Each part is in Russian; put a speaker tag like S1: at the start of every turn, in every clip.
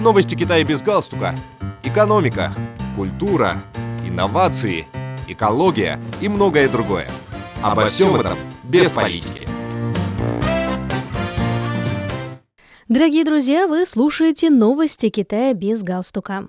S1: Новости Китая без галстука. Экономика, культура, инновации, экология и многое другое. Обо всем этом без политики.
S2: Дорогие друзья, вы слушаете новости Китая без галстука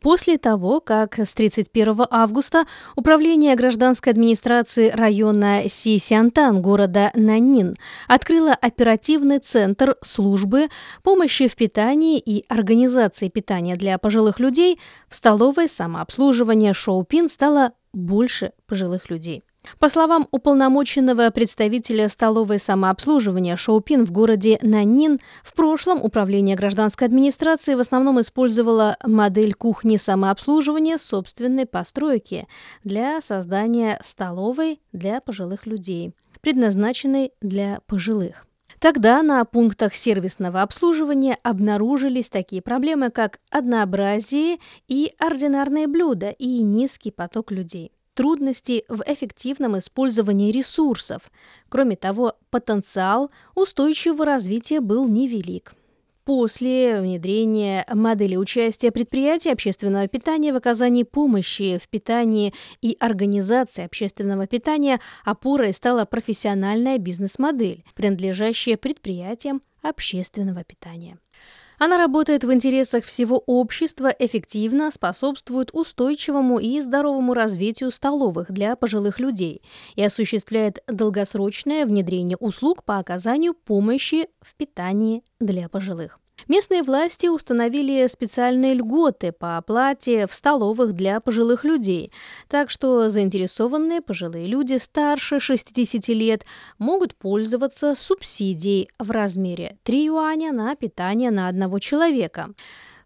S2: после того, как с 31 августа Управление гражданской администрации района Сисянтан города Нанин открыло оперативный центр службы помощи в питании и организации питания для пожилых людей, в столовой самообслуживания Шоупин стало больше пожилых людей. По словам уполномоченного представителя столовой самообслуживания Шоупин в городе Нанин, в прошлом управление гражданской администрации в основном использовало модель кухни самообслуживания собственной постройки для создания столовой для пожилых людей, предназначенной для пожилых. Тогда на пунктах сервисного обслуживания обнаружились такие проблемы, как однообразие и ординарные блюда и низкий поток людей трудности в эффективном использовании ресурсов. Кроме того, потенциал устойчивого развития был невелик. После внедрения модели участия предприятий общественного питания в оказании помощи в питании и организации общественного питания опорой стала профессиональная бизнес-модель, принадлежащая предприятиям общественного питания. Она работает в интересах всего общества, эффективно способствует устойчивому и здоровому развитию столовых для пожилых людей и осуществляет долгосрочное внедрение услуг по оказанию помощи в питании для пожилых. Местные власти установили специальные льготы по оплате в столовых для пожилых людей, так что заинтересованные пожилые люди старше 60 лет могут пользоваться субсидией в размере 3 юаня на питание на одного человека,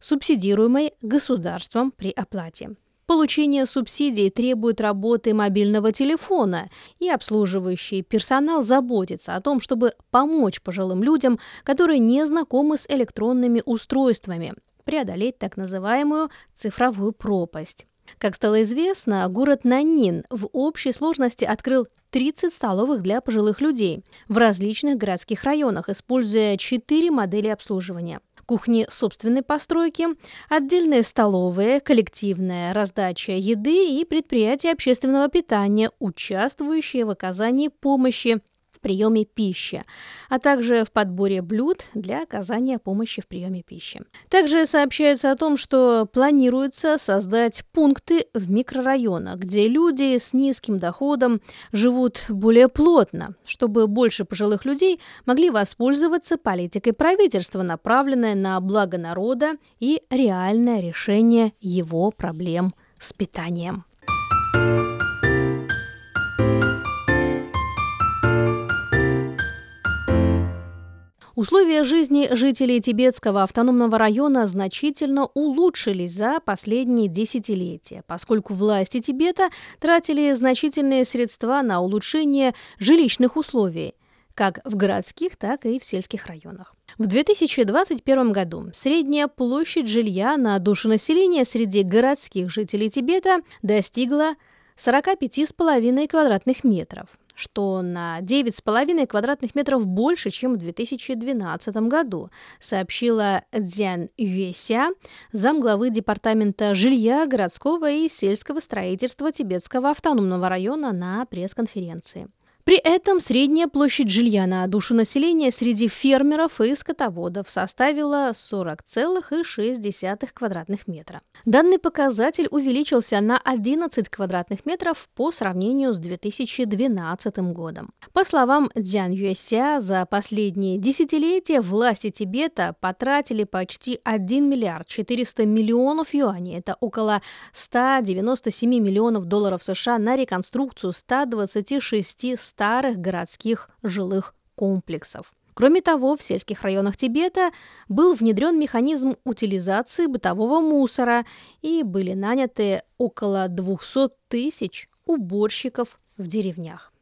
S2: субсидируемой государством при оплате. Получение субсидий требует работы мобильного телефона, и обслуживающий персонал заботится о том, чтобы помочь пожилым людям, которые не знакомы с электронными устройствами, преодолеть так называемую цифровую пропасть. Как стало известно, город Нанин в общей сложности открыл 30 столовых для пожилых людей в различных городских районах, используя четыре модели обслуживания – кухни собственной постройки, отдельные столовые, коллективная раздача еды и предприятия общественного питания, участвующие в оказании помощи приеме пищи, а также в подборе блюд для оказания помощи в приеме пищи. Также сообщается о том, что планируется создать пункты в микрорайонах, где люди с низким доходом живут более плотно, чтобы больше пожилых людей могли воспользоваться политикой правительства, направленной на благо народа и реальное решение его проблем с питанием. Условия жизни жителей Тибетского автономного района значительно улучшились за последние десятилетия, поскольку власти Тибета тратили значительные средства на улучшение жилищных условий как в городских, так и в сельских районах. В 2021 году средняя площадь жилья на душу населения среди городских жителей Тибета достигла 45,5 квадратных метров – что на 9,5 квадратных метров больше, чем в 2012 году, сообщила Дзян Юэся, замглавы Департамента жилья, городского и сельского строительства Тибетского автономного района на пресс-конференции. При этом средняя площадь жилья на душу населения среди фермеров и скотоводов составила 40,6 квадратных метра. Данный показатель увеличился на 11 квадратных метров по сравнению с 2012 годом. По словам Дзян Юэся, за последние десятилетия власти Тибета потратили почти 1 миллиард 400 миллионов юаней, это около 197 миллионов долларов США на реконструкцию 126 старых городских жилых комплексов. Кроме того, в сельских районах Тибета был внедрен механизм утилизации бытового мусора и были наняты около 200 тысяч уборщиков в деревнях.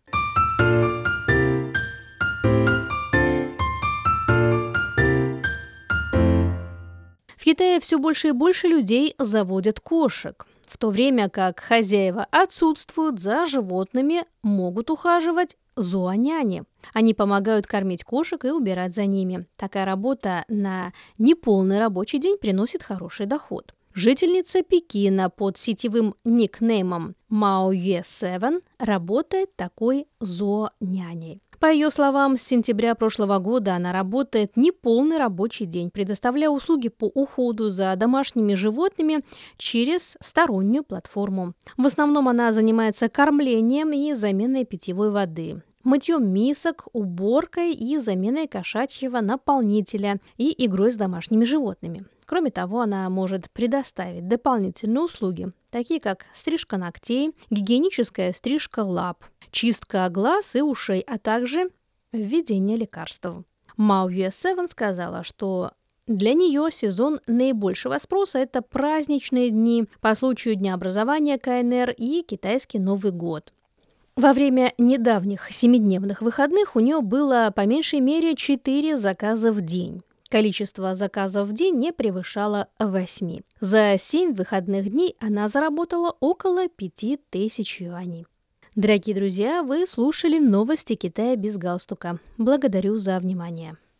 S2: В Китае все больше и больше людей заводят кошек в то время как хозяева отсутствуют, за животными могут ухаживать зооняни. Они помогают кормить кошек и убирать за ними. Такая работа на неполный рабочий день приносит хороший доход. Жительница Пекина под сетевым никнеймом Мао Е 7 работает такой зооняней. По ее словам, с сентября прошлого года она работает неполный рабочий день, предоставляя услуги по уходу за домашними животными через стороннюю платформу. В основном она занимается кормлением и заменой питьевой воды мытьем мисок, уборкой и заменой кошачьего наполнителя и игрой с домашними животными. Кроме того, она может предоставить дополнительные услуги, такие как стрижка ногтей, гигиеническая стрижка лап, чистка глаз и ушей, а также введение лекарств. Мау Севен сказала, что для нее сезон наибольшего спроса – это праздничные дни по случаю Дня образования КНР и китайский Новый год. Во время недавних семидневных выходных у нее было по меньшей мере 4 заказа в день. Количество заказов в день не превышало 8. За 7 выходных дней она заработала около 5000 юаней. Дорогие друзья, вы слушали новости Китая без галстука. Благодарю за внимание.